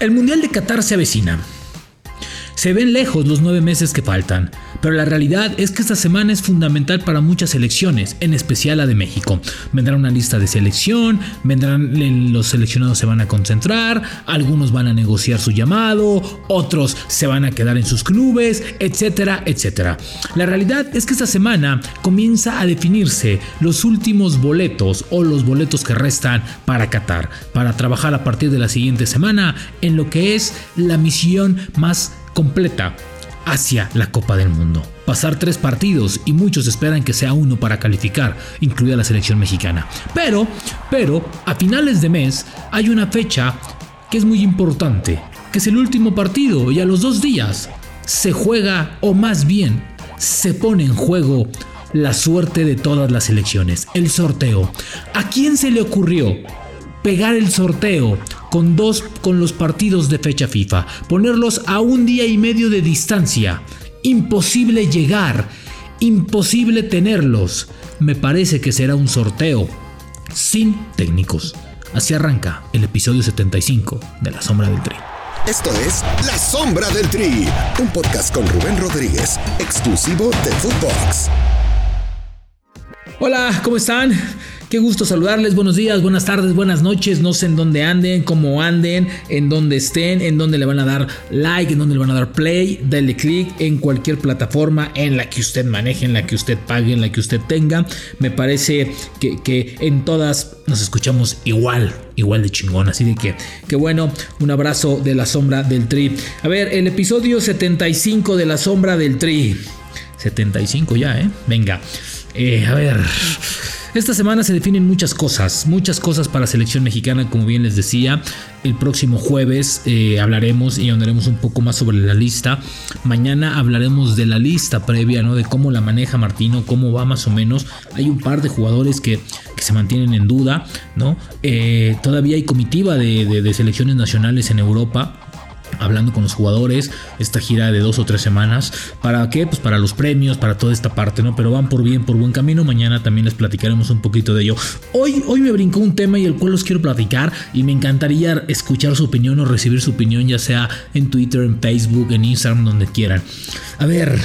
El Mundial de Qatar se avecina. Se ven lejos los nueve meses que faltan, pero la realidad es que esta semana es fundamental para muchas selecciones, en especial la de México. Vendrá una lista de selección, vendrán los seleccionados se van a concentrar, algunos van a negociar su llamado, otros se van a quedar en sus clubes, etcétera, etcétera. La realidad es que esta semana comienza a definirse los últimos boletos o los boletos que restan para Qatar, para trabajar a partir de la siguiente semana en lo que es la misión más completa hacia la Copa del Mundo. Pasar tres partidos y muchos esperan que sea uno para calificar, incluida la selección mexicana. Pero, pero, a finales de mes hay una fecha que es muy importante, que es el último partido y a los dos días se juega, o más bien, se pone en juego la suerte de todas las elecciones, el sorteo. ¿A quién se le ocurrió pegar el sorteo con dos con los partidos de fecha FIFA, ponerlos a un día y medio de distancia. Imposible llegar, imposible tenerlos. Me parece que será un sorteo sin técnicos. Así arranca el episodio 75 de La Sombra del Tri. Esto es La Sombra del Tri, un podcast con Rubén Rodríguez, exclusivo de Footbox. Hola, ¿cómo están? Qué gusto saludarles, buenos días, buenas tardes, buenas noches, no sé en dónde anden, cómo anden, en dónde estén, en dónde le van a dar like, en dónde le van a dar play, dale click en cualquier plataforma en la que usted maneje, en la que usted pague, en la que usted tenga. Me parece que, en todas nos escuchamos igual, igual de chingón. Así de que, que bueno, un abrazo de la sombra del tri. A ver, el episodio 75 de la sombra del tri. 75 ya, ¿eh? Venga. Eh, a ver. Esta semana se definen muchas cosas, muchas cosas para la selección mexicana, como bien les decía. El próximo jueves eh, hablaremos y ahondaremos un poco más sobre la lista. Mañana hablaremos de la lista previa, ¿no? De cómo la maneja Martino, cómo va más o menos. Hay un par de jugadores que, se mantienen en duda, ¿no? Eh, todavía hay comitiva de selecciones nacionales en Europa hablando con los jugadores, esta gira de dos o tres semanas. ¿Para qué? Pues para los premios, para toda esta parte, ¿no? Pero van por bien, por buen camino. Mañana también les platicaremos un poquito de ello. Hoy, hoy me brincó un tema y el cual los quiero platicar y me encantaría escuchar su opinión o recibir su opinión, ya sea en Twitter, en Facebook, en Instagram, donde quieran. A ver,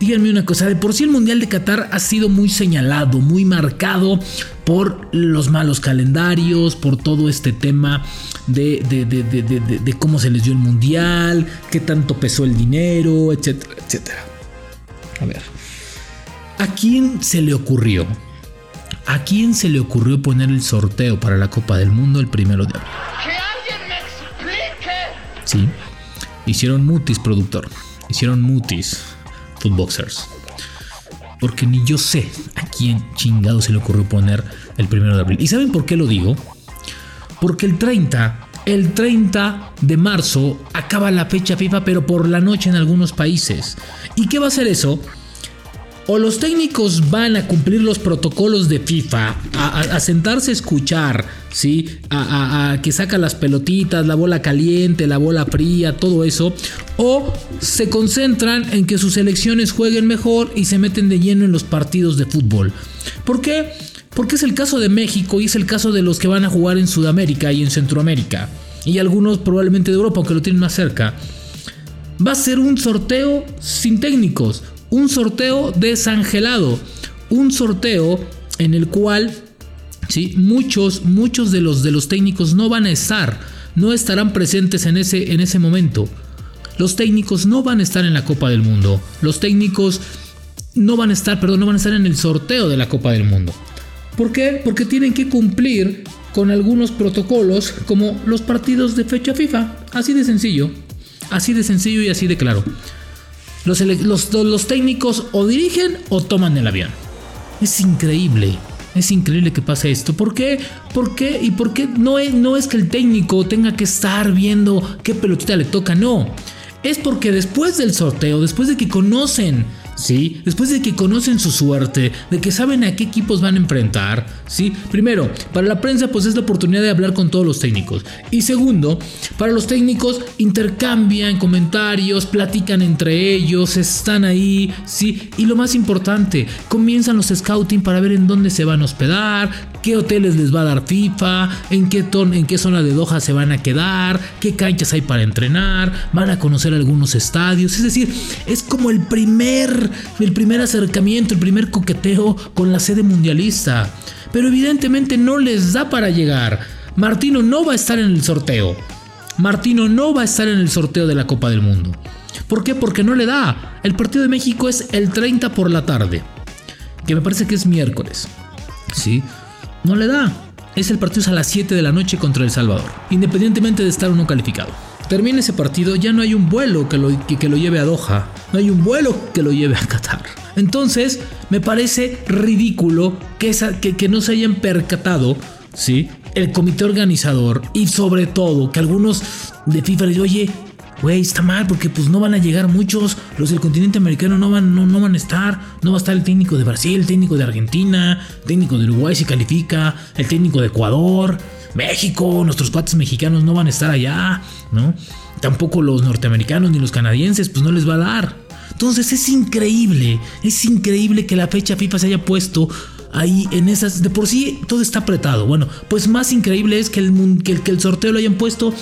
díganme una cosa, de por sí el Mundial de Qatar ha sido muy señalado, muy marcado por los malos calendarios, por todo este tema de, de, cómo se les dio el Mundial, qué tanto pesó el dinero, etcétera, etcétera. A ver, ¿a quién se le ocurrió? ¿A quién se le ocurrió poner el sorteo para la Copa del Mundo el primero de abril? ¡Que alguien me explique! Sí, hicieron mutis, productor. Hicieron mutis Footboxers. Porque ni yo sé a quién chingado se le ocurrió poner el primero de abril. ¿Y saben por qué lo digo? Porque el 30, el 30 de marzo acaba la fecha FIFA, pero por la noche en algunos países. ¿Y qué va a ser eso? O los técnicos van a cumplir los protocolos de FIFA, a, sentarse a escuchar, ¿sí? A, que saca las pelotitas, la bola caliente, la bola fría, todo eso. O se concentran en que sus selecciones jueguen mejor y se meten de lleno en los partidos de fútbol. ¿Por qué? Porque es el caso de México y es el caso de los que van a jugar en Sudamérica y en Centroamérica. Y algunos probablemente de Europa, aunque lo tienen más cerca. Va a ser un sorteo sin técnicos un sorteo desangelado, un sorteo en el cual ¿sí? muchos, muchos de los, de los técnicos no van a estar, no estarán presentes en ese, en ese momento. Los técnicos no van a estar en la Copa del Mundo. Los técnicos no van a estar, perdón, no van a estar en el sorteo de la Copa del Mundo. ¿Por qué? Porque tienen que cumplir con algunos protocolos como los partidos de fecha FIFA. Así de sencillo. Así de sencillo y así de claro. Los, técnicos o dirigen o toman el avión. Es increíble. Es increíble que pase esto. ¿Por qué? ¿Por qué? ¿Y por qué no es, no es que el técnico tenga que estar viendo qué pelotita le toca? No. Es porque después del sorteo, después de que conocen ¿sí? Después de que conocen su suerte, de que saben a qué equipos van a enfrentar, ¿sí? Primero, para la prensa pues es la oportunidad de hablar con todos los técnicos. Y segundo, para los técnicos intercambian comentarios, platican entre ellos, están ahí, ¿sí? Y lo más importante, comienzan los scouting para ver en dónde se van a hospedar, qué hoteles les va a dar FIFA, en qué, ton, en qué zona de Doha se van a quedar, qué canchas hay para entrenar, van a conocer algunos estadios, es decir, es como el primer el primer acercamiento, el primer coqueteo con la sede mundialista. Pero evidentemente no les da para llegar. Martino no va a estar en el sorteo. Martino no va a estar en el sorteo de la Copa del Mundo. ¿Por qué? Porque no le da. El partido de México es el 30 por la tarde. Que me parece que es miércoles. ¿Sí? No le da. Es el partido a las 7 de la noche contra El Salvador. Independientemente de estar uno calificado termina ese partido, ya no hay un vuelo que lo, que, lo lleve a Doha, no hay un vuelo que lo lleve a Qatar. Entonces, me parece ridículo que, que, no se hayan percatado, ¿sí? El comité organizador y sobre todo que algunos de FIFA les oye, güey, está mal porque pues no van a llegar muchos, los del continente americano no van, no, no, van a estar, no va a estar el técnico de Brasil, el técnico de Argentina, el técnico de Uruguay si califica, el técnico de Ecuador, México, nuestros patos mexicanos no van a estar allá, ¿no? Tampoco los norteamericanos ni los canadienses, pues no les va a dar. Entonces es increíble, es increíble que la fecha FIFA se haya puesto ahí en esas. De por sí todo está apretado. Bueno, pues más increíble es que el, que el, sorteo lo hayan puesto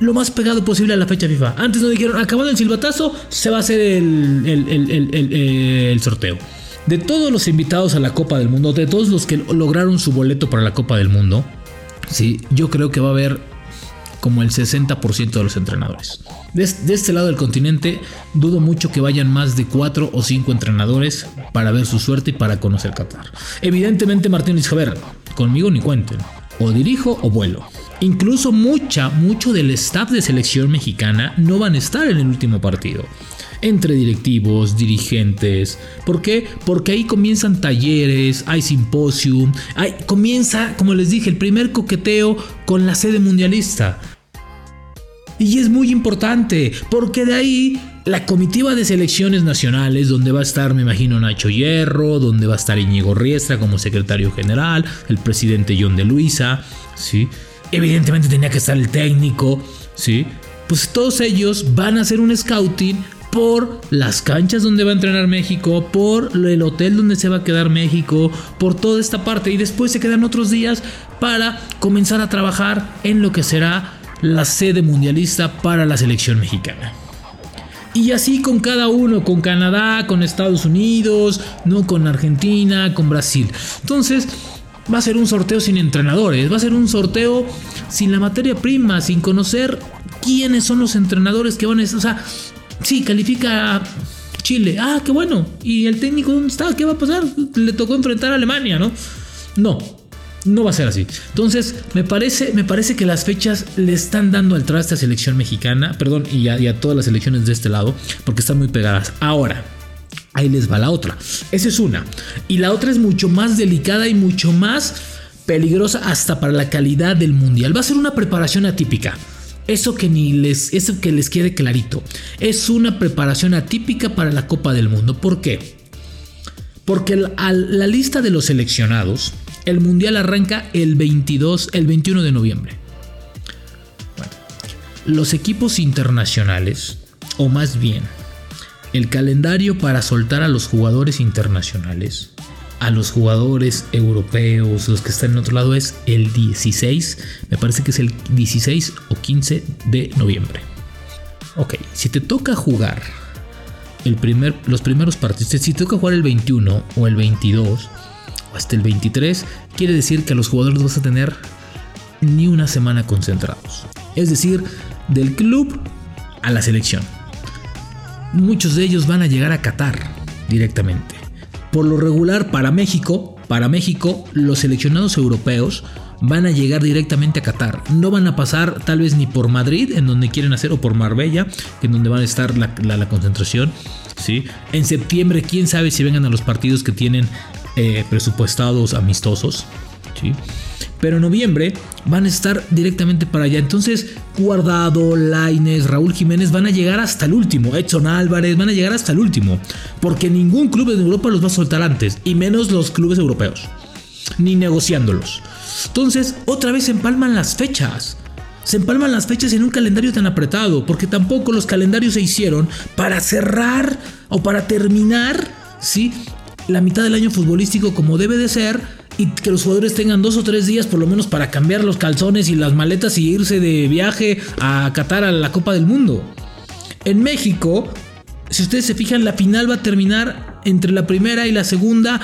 lo más pegado posible a la fecha FIFA. Antes nos dijeron, acabando el silbatazo, se va a hacer el, el sorteo. De todos los invitados a la Copa del Mundo, de todos los que lograron su boleto para la Copa del Mundo, ¿sí? yo creo que va a haber como el 60% de los entrenadores. De, este lado del continente, dudo mucho que vayan más de 4 o 5 entrenadores para ver su suerte y para conocer Qatar. Evidentemente, Martín ver, conmigo ni cuenten. O dirijo o vuelo. Incluso mucha, mucho del staff de selección mexicana no van a estar en el último partido entre directivos, dirigentes. ¿Por qué? Porque ahí comienzan talleres, hay simposium, hay, comienza, como les dije, el primer coqueteo con la sede mundialista. Y es muy importante, porque de ahí la comitiva de selecciones nacionales, donde va a estar, me imagino, Nacho Hierro, donde va a estar Íñigo Riestra como secretario general, el presidente John de Luisa, ¿sí? Evidentemente tenía que estar el técnico, ¿sí? Pues todos ellos van a hacer un scouting por las canchas donde va a entrenar México, por el hotel donde se va a quedar México, por toda esta parte y después se quedan otros días para comenzar a trabajar en lo que será la sede mundialista para la selección mexicana. Y así con cada uno, con Canadá, con Estados Unidos, no con Argentina, con Brasil. Entonces, va a ser un sorteo sin entrenadores, va a ser un sorteo sin la materia prima, sin conocer quiénes son los entrenadores que van a... O sea, Sí, califica Chile. Ah, qué bueno. ¿Y el técnico dónde está? ¿Qué va a pasar? Le tocó enfrentar a Alemania, ¿no? No, no va a ser así. Entonces, me parece, me parece que las fechas le están dando al traste a selección mexicana, perdón, y a, todas las selecciones de este lado, porque están muy pegadas. Ahora, ahí les va la otra. Esa es una. Y la otra es mucho más delicada y mucho más peligrosa hasta para la calidad del mundial. Va a ser una preparación atípica. Eso que ni les, eso que les quede clarito. Es una preparación atípica para la Copa del Mundo. ¿Por qué? Porque la lista de los seleccionados, el mundial arranca el 22, el 21 de noviembre. los equipos internacionales, o más bien, el calendario para soltar a los jugadores internacionales a los jugadores europeos, los que están en otro lado, es el 16, me parece que es el 16 o 15 de noviembre. Ok, si te toca jugar el primer, los primeros partidos, si te toca jugar el 21 o el 22 hasta el 23, quiere decir que a los jugadores vas a tener ni una semana concentrados. Es decir, del club a la selección. Muchos de ellos van a llegar a Qatar directamente. Por lo regular, para México, para México, los seleccionados europeos van a llegar directamente a Qatar. No van a pasar tal vez ni por Madrid, en donde quieren hacer, o por Marbella, en donde van a estar la, concentración. ¿sí? En septiembre, quién sabe si vengan a los partidos que tienen eh, presupuestados amistosos. ¿sí? Pero en noviembre van a estar directamente para allá. Entonces, Guardado, Laines, Raúl Jiménez van a llegar hasta el último. Edson Álvarez van a llegar hasta el último. Porque ningún club en Europa los va a soltar antes. Y menos los clubes europeos. Ni negociándolos. Entonces, otra vez se empalman las fechas. Se empalman las fechas en un calendario tan apretado. Porque tampoco los calendarios se hicieron para cerrar o para terminar, ¿sí? La mitad del año futbolístico como debe de ser y que los jugadores tengan dos o tres días por lo menos para cambiar los calzones y las maletas y irse de viaje a Qatar a la Copa del Mundo. En México, si ustedes se fijan, la final va a terminar entre la primera y la segunda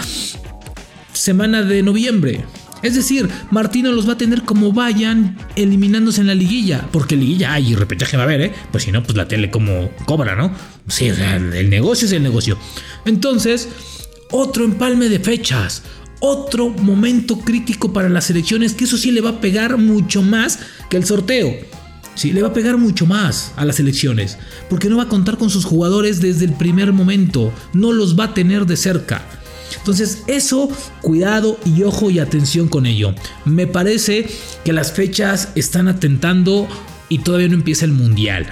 semana de noviembre. Es decir, Martino los va a tener como vayan eliminándose en la liguilla. Porque liguilla hay y repechaje va a haber, ¿eh? Pues si no, pues la tele como cobra, ¿no? Sí, el negocio es el negocio. Entonces, otro empalme de fechas otro momento crítico para las elecciones, que eso sí le va a pegar mucho más que el sorteo. Sí, le va a pegar mucho más a las elecciones, porque no va a contar con sus jugadores desde el primer momento, no los va a tener de cerca. Entonces, eso, cuidado y ojo y atención con ello. Me parece que las fechas están atentando y todavía no empieza el mundial.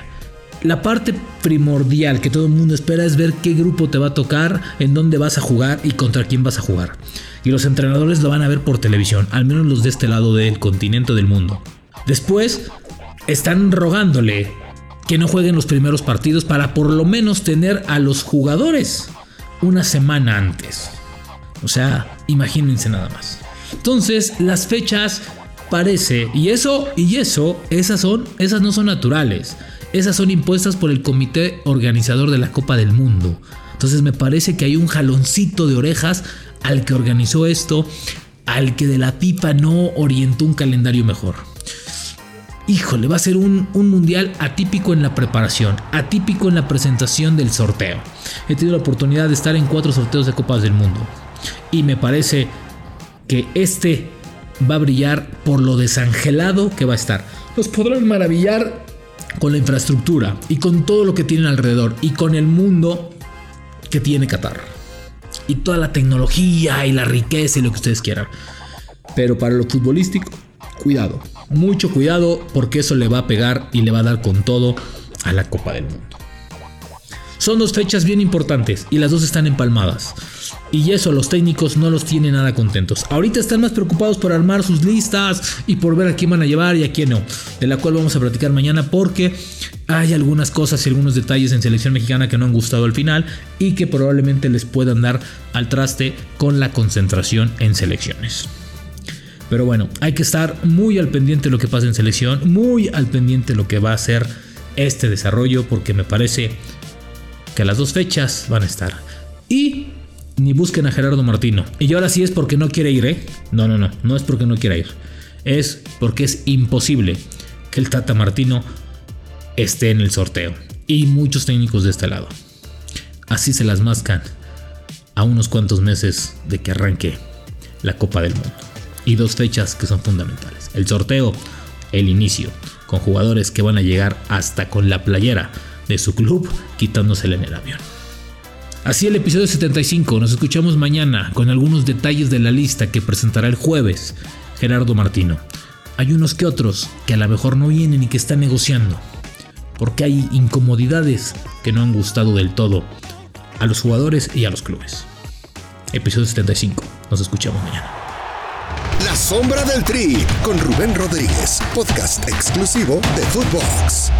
La parte primordial que todo el mundo espera es ver qué grupo te va a tocar, en dónde vas a jugar y contra quién vas a jugar y los entrenadores lo van a ver por televisión, al menos los de este lado del continente del mundo. Después, están rogándole que no jueguen los primeros partidos para por lo menos tener a los jugadores una semana antes. O sea, imagínense nada más. Entonces, las fechas parece y eso y eso, esas son esas no son naturales. Esas son impuestas por el comité organizador de la Copa del Mundo. Entonces me parece que hay un jaloncito de orejas al que organizó esto, al que de la pipa no orientó un calendario mejor. Híjole, va a ser un, mundial atípico en la preparación, atípico en la presentación del sorteo. He tenido la oportunidad de estar en cuatro sorteos de Copas del Mundo. Y me parece que este va a brillar por lo desangelado que va a estar. Nos podrán maravillar con la infraestructura y con todo lo que tienen alrededor y con el mundo que tiene Qatar y toda la tecnología y la riqueza y lo que ustedes quieran. Pero para lo futbolístico, cuidado, mucho cuidado porque eso le va a pegar y le va a dar con todo a la Copa del Mundo. Son dos fechas bien importantes y las dos están empalmadas. Y eso los técnicos no los tienen nada contentos. Ahorita están más preocupados por armar sus listas y por ver a quién van a llevar y a quién no. De la cual vamos a platicar mañana porque hay algunas cosas y algunos detalles en selección mexicana que no han gustado al final y que probablemente les puedan dar al traste con la concentración en selecciones. Pero bueno, hay que estar muy al pendiente de lo que pasa en selección, muy al pendiente de lo que va a ser este desarrollo porque me parece que las dos fechas van a estar. Y ni busquen a Gerardo Martino. Y ahora sí es porque no quiere ir, ¿eh? No, no, no, no es porque no quiera ir. Es porque es imposible que el Tata Martino esté en el sorteo. Y muchos técnicos de este lado. Así se las mascan a unos cuantos meses de que arranque la Copa del Mundo. Y dos fechas que son fundamentales. El sorteo, el inicio, con jugadores que van a llegar hasta con la playera de su club quitándosela en el avión. Así el episodio 75, nos escuchamos mañana con algunos detalles de la lista que presentará el jueves Gerardo Martino. Hay unos que otros que a lo mejor no vienen y que están negociando, porque hay incomodidades que no han gustado del todo a los jugadores y a los clubes. Episodio 75, nos escuchamos mañana. La sombra del tri con Rubén Rodríguez, podcast exclusivo de Footbox.